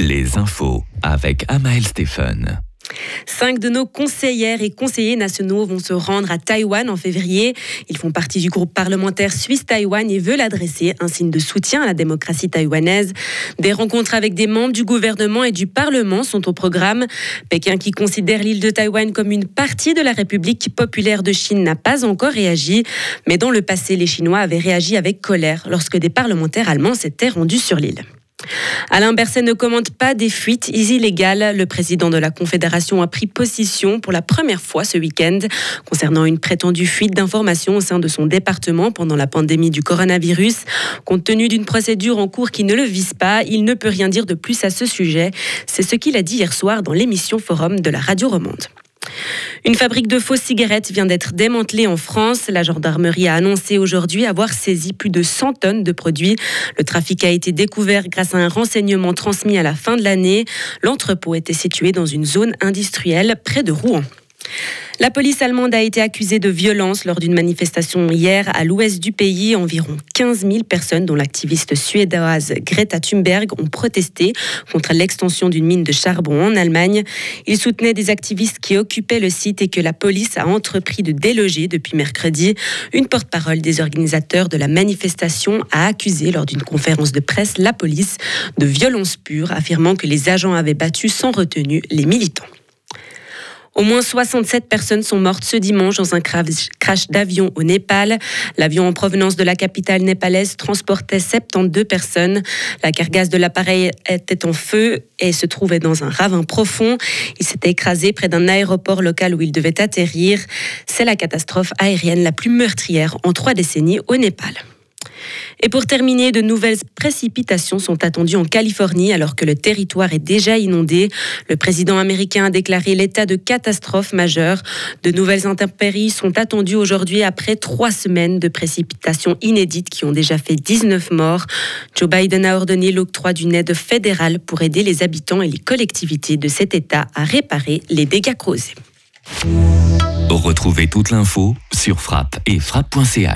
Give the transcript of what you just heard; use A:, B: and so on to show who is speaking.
A: Les infos avec Amael Stephen.
B: Cinq de nos conseillères et conseillers nationaux vont se rendre à Taïwan en février. Ils font partie du groupe parlementaire Suisse-Taïwan et veulent adresser un signe de soutien à la démocratie taïwanaise. Des rencontres avec des membres du gouvernement et du Parlement sont au programme. Pékin, qui considère l'île de Taïwan comme une partie de la République populaire de Chine, n'a pas encore réagi. Mais dans le passé, les Chinois avaient réagi avec colère lorsque des parlementaires allemands s'étaient rendus sur l'île. Alain Berset ne commente pas des fuites illégales. Le président de la Confédération a pris position pour la première fois ce week-end concernant une prétendue fuite d'informations au sein de son département pendant la pandémie du coronavirus. Compte tenu d'une procédure en cours qui ne le vise pas, il ne peut rien dire de plus à ce sujet. C'est ce qu'il a dit hier soir dans l'émission Forum de la radio romande. Une fabrique de fausses cigarettes vient d'être démantelée en France. La gendarmerie a annoncé aujourd'hui avoir saisi plus de 100 tonnes de produits. Le trafic a été découvert grâce à un renseignement transmis à la fin de l'année. L'entrepôt était situé dans une zone industrielle près de Rouen. La police allemande a été accusée de violence lors d'une manifestation hier à l'ouest du pays. Environ 15 000 personnes, dont l'activiste suédoise Greta Thunberg, ont protesté contre l'extension d'une mine de charbon en Allemagne. Ils soutenaient des activistes qui occupaient le site et que la police a entrepris de déloger depuis mercredi. Une porte-parole des organisateurs de la manifestation a accusé lors d'une conférence de presse la police de violence pure, affirmant que les agents avaient battu sans retenue les militants. Au moins 67 personnes sont mortes ce dimanche dans un crash d'avion au Népal. L'avion en provenance de la capitale népalaise transportait 72 personnes. La cargasse de l'appareil était en feu et se trouvait dans un ravin profond. Il s'était écrasé près d'un aéroport local où il devait atterrir. C'est la catastrophe aérienne la plus meurtrière en trois décennies au Népal. Et pour terminer, de nouvelles précipitations sont attendues en Californie alors que le territoire est déjà inondé. Le président américain a déclaré l'état de catastrophe majeure. De nouvelles intempéries sont attendues aujourd'hui après trois semaines de précipitations inédites qui ont déjà fait 19 morts. Joe Biden a ordonné l'octroi d'une aide fédérale pour aider les habitants et les collectivités de cet État à réparer les dégâts causés.
A: Retrouvez toute l'info sur frappe et frappe.ch.